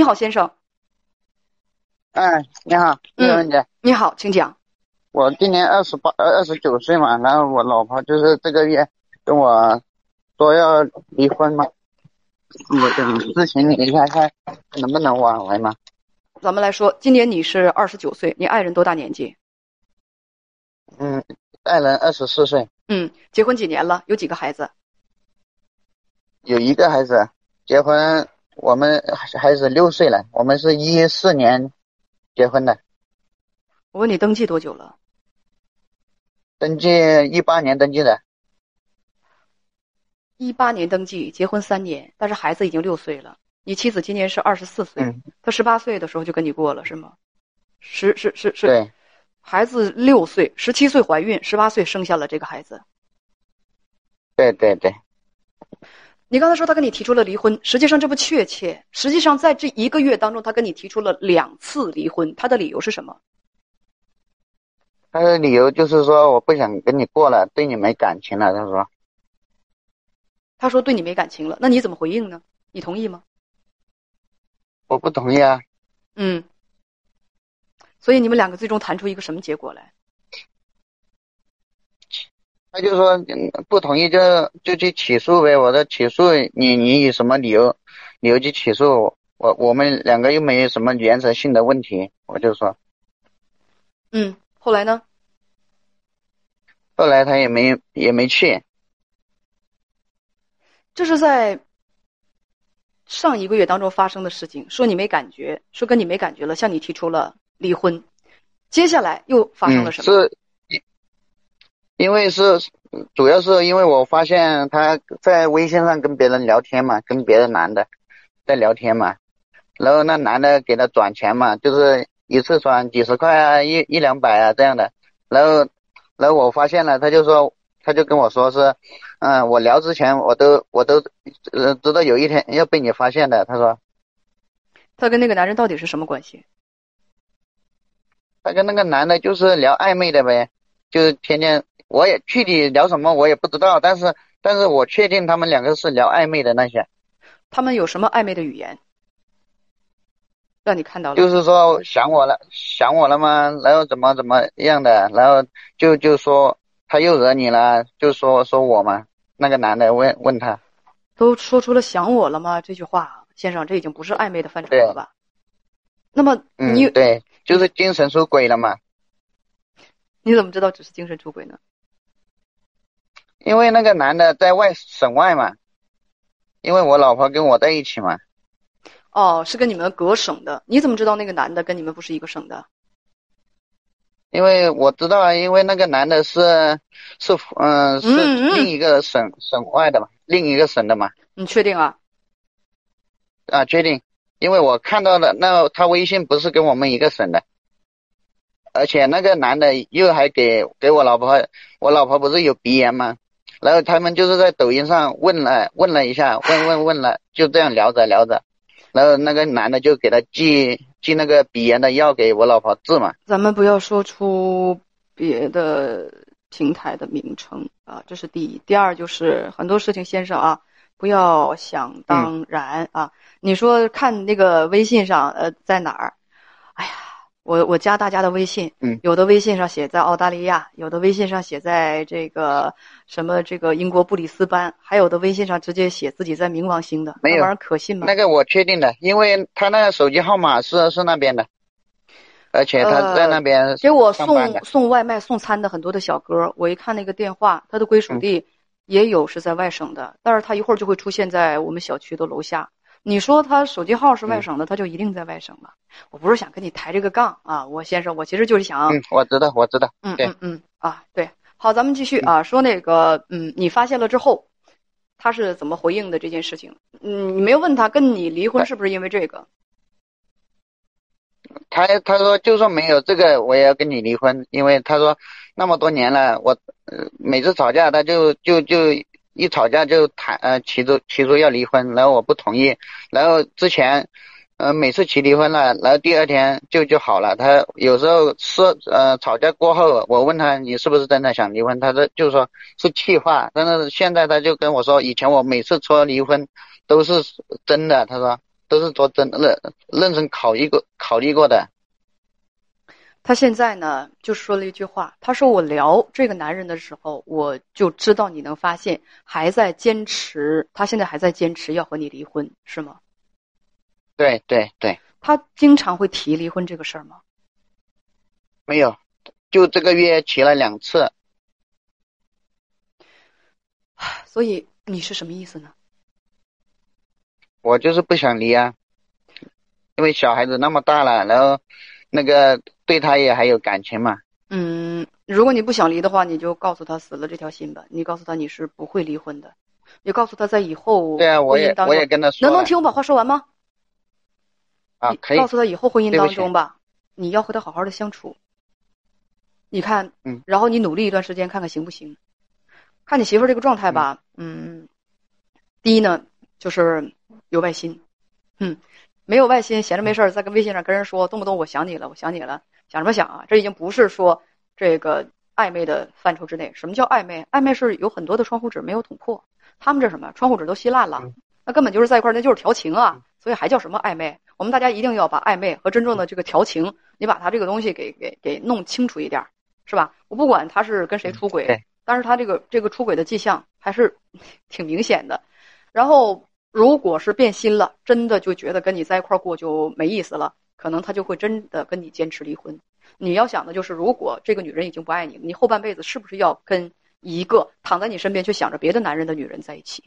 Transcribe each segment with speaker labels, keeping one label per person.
Speaker 1: 你好，先生。
Speaker 2: 哎，你好，
Speaker 1: 你好，请讲。
Speaker 2: 我今年二十八呃二十九岁嘛，然后我老婆就是这个月跟我说要离婚嘛，我想咨询你一下，看能不能挽回嘛？
Speaker 1: 咱们来说，今年你是二十九岁，你爱人多大年纪？
Speaker 2: 嗯，爱人二十四岁，
Speaker 1: 嗯，结婚几年了？有几个孩子？
Speaker 2: 有一个孩子，结婚我们孩子六岁了，我们是一四年结婚的，
Speaker 1: 我问你登记多久了？
Speaker 2: 登记一八年登记的，
Speaker 1: 一八年登记，结婚三年，但是孩子已经六岁了。你妻子今年是二十四岁，
Speaker 2: 嗯，
Speaker 1: 她十八岁的时候就跟你过了，是吗？十是是是，
Speaker 2: 对，
Speaker 1: 孩子六岁，十七岁怀孕，十八岁生下了这个孩子。
Speaker 2: 对对对，
Speaker 1: 你刚才说他跟你提出了离婚，实际上这不确切。实际上在这一个月当中，他跟你提出了两次离婚，他的理由是什么？
Speaker 2: 他的理由就是说我不想跟你过了，对你没感情了，他说。
Speaker 1: 他说对你没感情了，那你怎么回应呢？你同意吗？
Speaker 2: 我不同意啊，
Speaker 1: 嗯。所以你们两个最终谈出一个什么结果来？
Speaker 2: 他就说嗯不同意就就去起诉呗。我说起诉你你以什么理由理由去起诉我？我们两个又没有什么原则性的问题，我就说。
Speaker 1: 嗯。后来呢？
Speaker 2: 后来他也没也没去，
Speaker 1: 这是在上一个月当中发生的事情。说你没感觉，说跟你没感觉了，向你提出了离婚。接下来又发生了什么？
Speaker 2: 嗯、是，因为是主要是因为我发现他在微信上跟别人聊天嘛，跟别的男的在聊天嘛，然后那男的给他转钱嘛，就是一次转几十块啊，一一两百啊这样的，然后然后我发现了，他就说他就跟我说是，嗯，我聊之前我都我都呃知道有一天要被你发现的，他说。
Speaker 1: 他跟那个男人到底是什么关系？
Speaker 2: 他跟那个男的就是聊暧昧的呗，就是天天我也具体聊什么我也不知道，但是但是我确定他们两个是聊暧昧的那些。
Speaker 1: 他们有什么暧昧的语言？让你看到了？
Speaker 2: 就是说想我了，想我了吗？然后怎么怎么样的？然后就就说他又惹你了，就说说我嘛。那个男的问问他，
Speaker 1: 都说出了想我了吗？这句话，先生，这已经不是暧昧的范畴了吧？那么你、
Speaker 2: 嗯、对，就是精神出轨了嘛？
Speaker 1: 你怎么知道只是精神出轨呢？
Speaker 2: 因为那个男的在外省外嘛，因为我老婆跟我在一起嘛。
Speaker 1: 哦，是跟你们隔省的。你怎么知道那个男的跟你们不是一个省的？
Speaker 2: 因为我知道啊，因为那个男的是是嗯、呃、是另一个省
Speaker 1: 嗯
Speaker 2: 省外的嘛，另一个省的嘛。
Speaker 1: 你确定啊？
Speaker 2: 啊，确定。因为我看到了那他微信不是跟我们一个省的，而且那个男的又还给给我老婆，我老婆不是有鼻炎吗？然后他们就是在抖音上问了问了一下，问问问了，就这样聊着聊着，然后那个男的就给他寄寄那个鼻炎的药给我老婆治嘛。
Speaker 1: 咱们不要说出别的平台的名称啊，这是第一。第二就是很多事情，先生啊，不要想当然、
Speaker 2: 嗯、
Speaker 1: 啊。你说看那个微信上呃在哪儿？哎呀，我我加大家的微信，
Speaker 2: 嗯，
Speaker 1: 有的微信上写在澳大利亚，有的微信上写在这个什么这个英国布里斯班，还有的微信上直接写自己在冥王星的，
Speaker 2: 没有
Speaker 1: 那玩意儿可信吗？
Speaker 2: 那个我确定的，因为他那个手机号码是是那边的，而且他在那边、
Speaker 1: 呃、给我送送外卖送餐的很多的小哥，我一看那个电话，他的归属地也有是在外省的，
Speaker 2: 嗯、
Speaker 1: 但是他一会儿就会出现在我们小区的楼下。你说他手机号是外省的，他就一定在外省了。我不是想跟你抬这个杠啊，我先生，我其实就是想，
Speaker 2: 嗯，我知道，我知道，
Speaker 1: 嗯嗯嗯啊，对，好，咱们继续啊，说那个，嗯，你发现了之后，他是怎么回应的这件事情？嗯，你没有问他跟你离婚是不是因为这个？
Speaker 2: 他他说就算没有这个，我也要跟你离婚，因为他说那么多年了，我、呃、每次吵架他就就就。一吵架就谈呃提出提出要离婚，然后我不同意，然后之前呃每次提离婚了，然后第二天就就好了。他有时候说呃吵架过后，我问他你是不是真的想离婚，他说就说是气话，但是现在他就跟我说，以前我每次说离婚都是真的，他说都是说真认认真考虑过考虑过的。
Speaker 1: 他现在呢，就说了一句话，他说：“我聊这个男人的时候，我就知道你能发现还在坚持，他现在还在坚持要和你离婚，是吗？”
Speaker 2: 对对对。
Speaker 1: 他经常会提离婚这个事儿吗？
Speaker 2: 没有，就这个月提了两次。
Speaker 1: 所以你是什么意思呢？
Speaker 2: 我就是不想离啊，因为小孩子那么大了，然后那个对他也还有感情嘛。
Speaker 1: 嗯，如果你不想离的话，你就告诉他死了这条心吧。你告诉他你是不会离婚的，你告诉他在以后
Speaker 2: 对啊，我也我也跟他说。
Speaker 1: 能能听我把话说完吗？
Speaker 2: 啊，可以。
Speaker 1: 告诉他以后婚姻当中吧，你要和他好好的相处。你看，
Speaker 2: 嗯，
Speaker 1: 然后你努力一段时间，看看行不行？看你媳妇这个状态吧，嗯，第一呢，就是有外心，嗯，没有外心，闲着没事儿在跟微信上跟人说，动不动我想你了，我想你了，想什么想啊？这已经不是说这个暧昧的范畴之内。什么叫暧昧？暧昧是有很多的窗户纸没有捅破，他们这什么窗户纸都稀烂了，那根本就是在一块儿，那就是调情啊，所以还叫什么暧昧？我们大家一定要把暧昧和真正的这个调情，你把它这个东西给给给弄清楚一点。是吧？我不管他是跟谁出轨，但是他这个这个出轨的迹象还是挺明显的。然后，如果是变心了，真的就觉得跟你在一块过就没意思了，可能他就会真的跟你坚持离婚。你要想的就是，如果这个女人已经不爱你，你后半辈子是不是要跟一个躺在你身边却想着别的男人的女人在一起？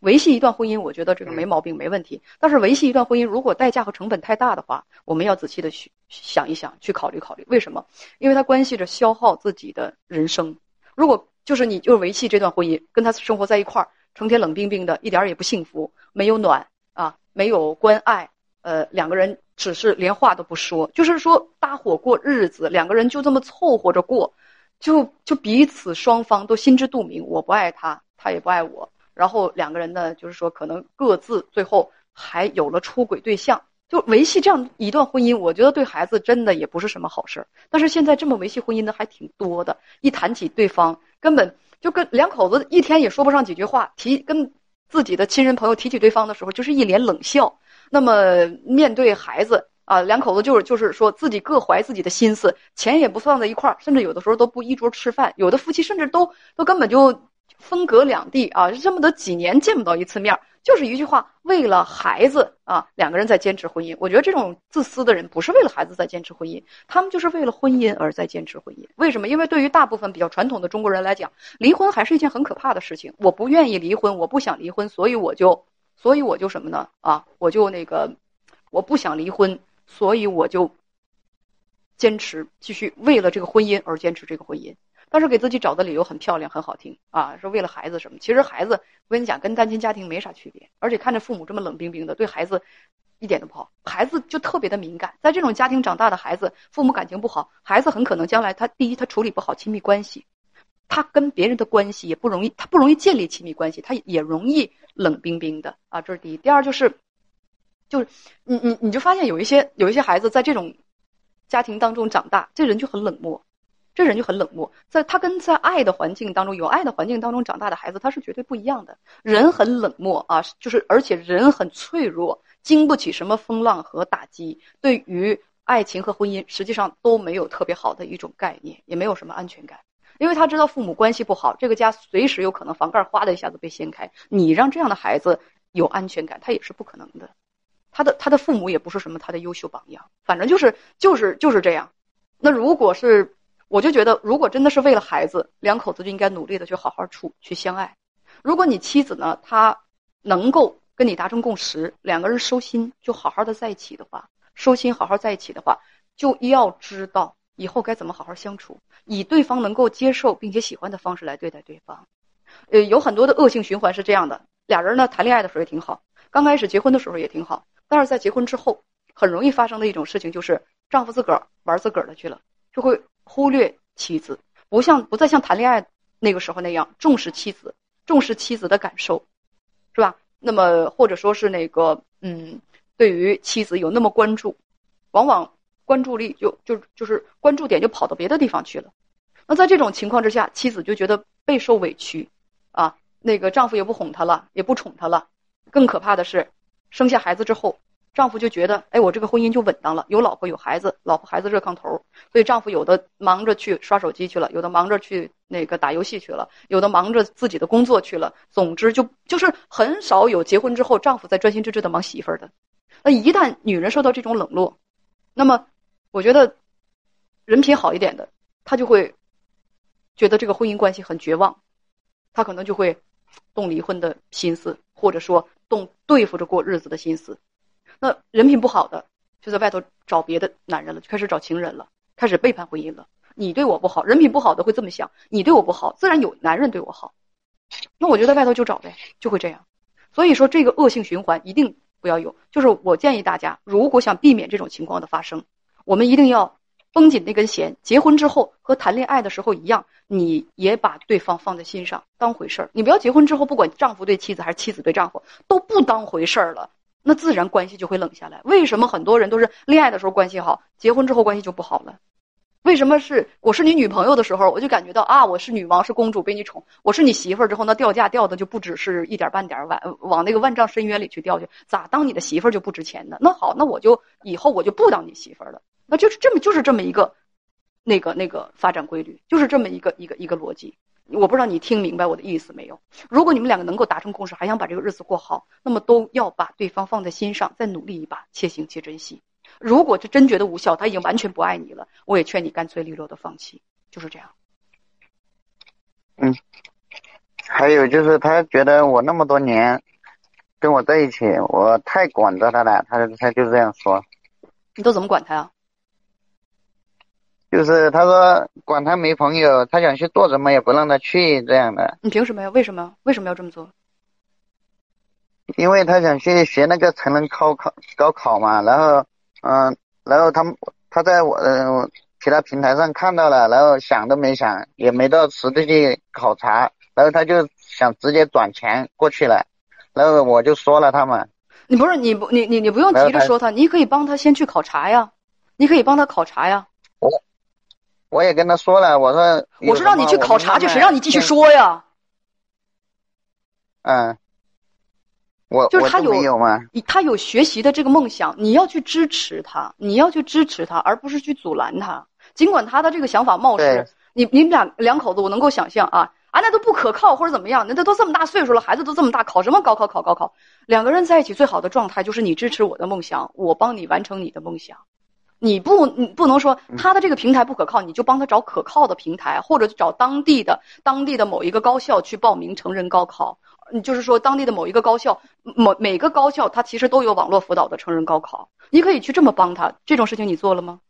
Speaker 1: 维系一段婚姻，我觉得这个没毛病，没问题。但是维系一段婚姻，如果代价和成本太大的话，我们要仔细的去想一想，去考虑考虑。为什么？因为它关系着消耗自己的人生。如果就是你就是维系这段婚姻，跟他生活在一块儿，成天冷冰冰的，一点也不幸福，没有暖啊，没有关爱，呃，两个人只是连话都不说，就是说搭伙过日子，两个人就这么凑合着过，就就彼此双方都心知肚明，我不爱他，他也不爱我。然后两个人呢，就是说可能各自最后还有了出轨对象，就维系这样一段婚姻，我觉得对孩子真的也不是什么好事儿。但是现在这么维系婚姻的还挺多的，一谈起对方，根本就跟两口子一天也说不上几句话，提跟自己的亲人朋友提起对方的时候，就是一脸冷笑。那么面对孩子啊，两口子就是就是说自己各怀自己的心思，钱也不放在一块儿，甚至有的时候都不一桌吃饭，有的夫妻甚至都都根本就。分隔两地啊，这么的几年见不到一次面儿，就是一句话，为了孩子啊，两个人在坚持婚姻。我觉得这种自私的人不是为了孩子在坚持婚姻，他们就是为了婚姻而在坚持婚姻。为什么？因为对于大部分比较传统的中国人来讲，离婚还是一件很可怕的事情。我不愿意离婚，我不想离婚，所以我就，所以我就什么呢？啊，我就那个，我不想离婚，所以我就坚持继续为了这个婚姻而坚持这个婚姻。当时给自己找的理由很漂亮，很好听啊，说为了孩子什么？其实孩子，我跟你讲，跟单亲家庭没啥区别。而且看着父母这么冷冰冰的，对孩子一点都不好。孩子就特别的敏感，在这种家庭长大的孩子，父母感情不好，孩子很可能将来他第一他处理不好亲密关系，他跟别人的关系也不容易，他不容易建立亲密关系，他也容易冷冰冰的啊。这是第一。第二就是，就是你你你就发现有一些有一些孩子在这种家庭当中长大，这人就很冷漠。这人就很冷漠，在他跟在爱的环境当中、有爱的环境当中长大的孩子，他是绝对不一样的。人很冷漠啊，就是而且人很脆弱，经不起什么风浪和打击。对于爱情和婚姻，实际上都没有特别好的一种概念，也没有什么安全感，因为他知道父母关系不好，这个家随时有可能房盖哗的一下子被掀开。你让这样的孩子有安全感，他也是不可能的。他的他的父母也不是什么他的优秀榜样，反正就是就是就是这样。那如果是。我就觉得，如果真的是为了孩子，两口子就应该努力的去好好处，去相爱。如果你妻子呢，她能够跟你达成共识，两个人收心，就好好的在一起的话，收心好好在一起的话，就要知道以后该怎么好好相处，以对方能够接受并且喜欢的方式来对待对方。呃，有很多的恶性循环是这样的：俩人呢谈恋爱的时候也挺好，刚开始结婚的时候也挺好，但是在结婚之后，很容易发生的一种事情就是，丈夫自个儿玩自个儿的去了，就会。忽略妻子，不像不再像谈恋爱那个时候那样重视妻子，重视妻子的感受，是吧？那么或者说是那个，嗯，对于妻子有那么关注，往往关注力就就就是关注点就跑到别的地方去了。那在这种情况之下，妻子就觉得备受委屈，啊，那个丈夫也不哄她了，也不宠她了。更可怕的是，生下孩子之后，丈夫就觉得，哎，我这个婚姻就稳当了，有老婆有孩子，老婆孩子热炕头，所以丈夫有的忙着去刷手机去了，有的忙着去那个打游戏去了，有的忙着自己的工作去了。总之，就就是很少有结婚之后丈夫在专心致志的忙媳妇儿的。那一旦女人受到这种冷落，那么我觉得人品好一点的，他就会觉得这个婚姻关系很绝望，他可能就会动离婚的心思，或者说动对付着过日子的心思。那人品不好的，就在外头找别的男人了，就开始找情人了，开始背叛婚姻了。你对我不好，人品不好的会这么想：你对我不好，自然有男人对我好。那我就在外头就找呗，就会这样。所以说，这个恶性循环一定不要有。就是我建议大家，如果想避免这种情况的发生，我们一定要绷紧那根弦。结婚之后和谈恋爱的时候一样，你也把对方放在心上，当回事儿。你不要结婚之后，不管丈夫对妻子还是妻子对丈夫，都不当回事儿了。那自然关系就会冷下来。为什么很多人都是恋爱的时候关系好，结婚之后关系就不好了？为什么是我是你女朋友的时候，我就感觉到啊，我是女王，是公主，被你宠；我是你媳妇儿之后，那掉价掉的就不只是一点半点往往那个万丈深渊里去掉去。咋当你的媳妇儿就不值钱呢？那好，那我就以后我就不当你媳妇儿了。那就是这么就是这么一个，那个那个发展规律，就是这么一个一个一个逻辑。我不知道你听明白我的意思没有？如果你们两个能够达成共识，还想把这个日子过好，那么都要把对方放在心上，再努力一把，且行且珍惜。如果他真觉得无效，他已经完全不爱你了，我也劝你干脆利落的放弃，就是这样。
Speaker 2: 嗯，还有就是他觉得我那么多年跟我在一起，我太管着他了，他他就这样说。
Speaker 1: 你都怎么管他呀？
Speaker 2: 就是他说管他没朋友，他想去做什么也不让他去这样的。
Speaker 1: 你凭什么呀？为什么？为什么要这么做？
Speaker 2: 因为他想去学那个成人高考高考嘛，然后嗯，然后他他在我嗯其他平台上看到了，然后想都没想，也没到实地去考察，然后他就想直接转钱过去了，然后我就说了他嘛。
Speaker 1: 你不是你不你你你不用急着说他，你可以帮他先去考察呀，你可以帮他考察呀。
Speaker 2: 我。也跟他说了，我说
Speaker 1: 我说让你去考察去，谁让你继续说
Speaker 2: 呀？嗯，我
Speaker 1: 就是他有
Speaker 2: 有？
Speaker 1: 他有学习的这个梦想，你要去支持他，你要去支持他，而不是去阻拦他。尽管他的这个想法冒失，你你们俩两口子，我能够想象啊啊，那都不可靠或者怎么样，那都都这么大岁数了，孩子都这么大，考什么高考考高考？两个人在一起最好的状态就是你支持我的梦想，我帮你完成你的梦想。你不，你不能说他的这个平台不可靠，你就帮他找可靠的平台，或者找当地的当地的某一个高校去报名成人高考。你就是说，当地的某一个高校，某每个高校，他其实都有网络辅导的成人高考，你可以去这么帮他。这种事情你做了吗？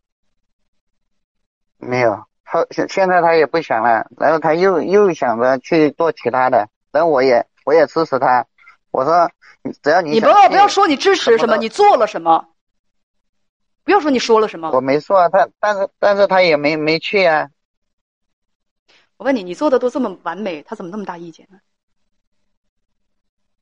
Speaker 2: 没有，他现现在他也不想了，然后他又又想着去做其他的，然后我也我也支持他，我说只要你
Speaker 1: 你不要不要说你支持什么，你做了什么。不要说你说了什么，
Speaker 2: 我没说啊，他但是但是他也没没去啊。
Speaker 1: 我问你，你做的都这么完美，他怎么那么大意见呢？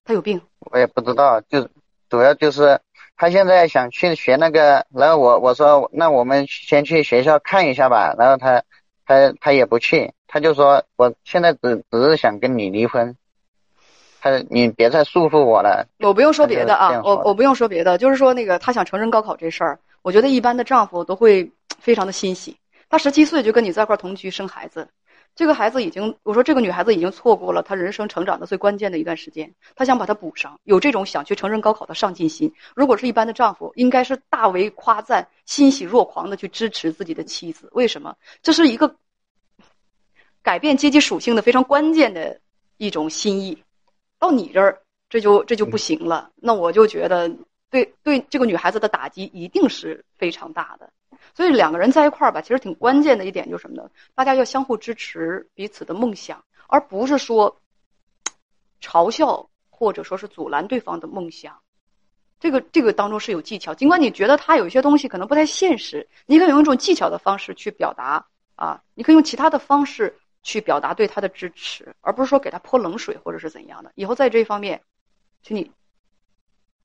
Speaker 1: 他有病？
Speaker 2: 我也不知道，就主要就是他现在想去学那个，然后我我说那我们先去学校看一下吧，然后他他他也不去，他就说我现在只只是想跟你离婚。他，你别再束缚我了。
Speaker 1: 我不用说别的啊，我我不用说别的，就是说那个他想成人高考这事儿，我觉得一般的丈夫都会非常的欣喜。他十七岁就跟你在一块同居生孩子，这个孩子已经，我说这个女孩子已经错过了她人生成长的最关键的一段时间，她想把它补上，有这种想去成人高考的上进心。如果是一般的丈夫，应该是大为夸赞、欣喜若狂的去支持自己的妻子。为什么？这是一个改变阶级属性的非常关键的一种心意。到你这儿，这就这就不行了。那我就觉得，对对，这个女孩子的打击一定是非常大的。所以两个人在一块儿吧，其实挺关键的一点就是什么呢？大家要相互支持彼此的梦想，而不是说嘲笑或者说是阻拦对方的梦想。这个这个当中是有技巧。尽管你觉得他有一些东西可能不太现实，你可以用一种技巧的方式去表达啊，你可以用其他的方式。去表达对他的支持，而不是说给他泼冷水或者是怎样的。以后在这一方面，请你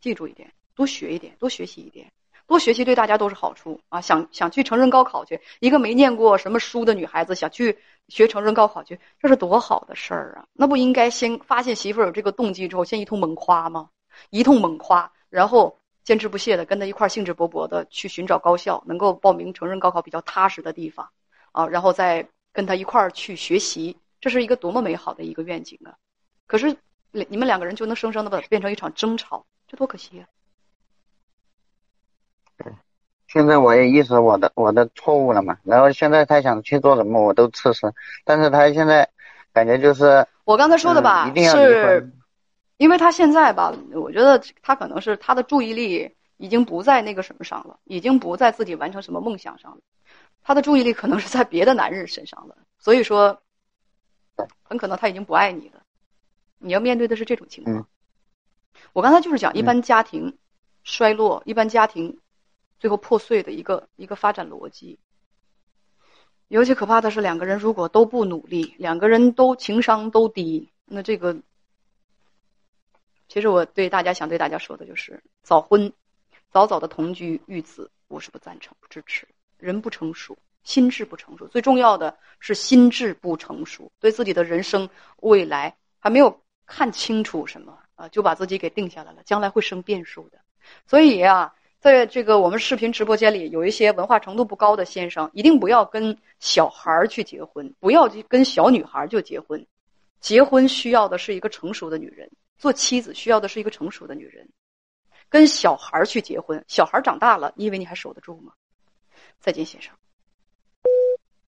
Speaker 1: 记住一点，多学一点，多学习一点，多学习对大家都是好处啊！想想去成人高考去，一个没念过什么书的女孩子想去学成人高考去，这是多好的事儿啊！那不应该先发现媳妇儿有这个动机之后，先一通猛夸吗？一通猛夸，然后坚持不懈的跟他一块儿兴致勃勃的去寻找高校，能够报名成人高考比较踏实的地方啊，然后再跟他一块儿去学习，这是一个多么美好的一个愿景啊！可是你们两个人就能生生的把变成一场争吵，这多可惜啊！
Speaker 2: 现在我也意识我的我的错误了嘛，然后现在他想去做什么我都支持，但是他现在感觉就是
Speaker 1: 我刚才说的吧，
Speaker 2: 一定要
Speaker 1: 是，因为他现在吧，我觉得他可能是他的注意力已经不在那个什么上了，已经不在自己完成什么梦想上了，他的注意力可能是在别的男人身上了，所以说，很可能他已经不爱你了，你要面对的是这种情况。我刚才就是讲一般家庭衰落，一般家庭。最后破碎的一个一个发展逻辑。尤其可怕的是，两个人如果都不努力，两个人都情商都低，那这个，其实我对大家想对大家说的就是：早婚、早早的同居育子，我是不赞成、不支持。人不成熟，心智不成熟，最重要的是心智不成熟，对自己的人生未来还没有看清楚什么啊，就把自己给定下来了，将来会生变数的。所以啊。在这个我们视频直播间里，有一些文化程度不高的先生，一定不要跟小孩儿去结婚，不要去跟小女孩儿就结婚。结婚需要的是一个成熟的女人，做妻子需要的是一个成熟的女人。跟小孩儿去结婚，小孩儿长大了，你以为你还守得住吗？再见，先生。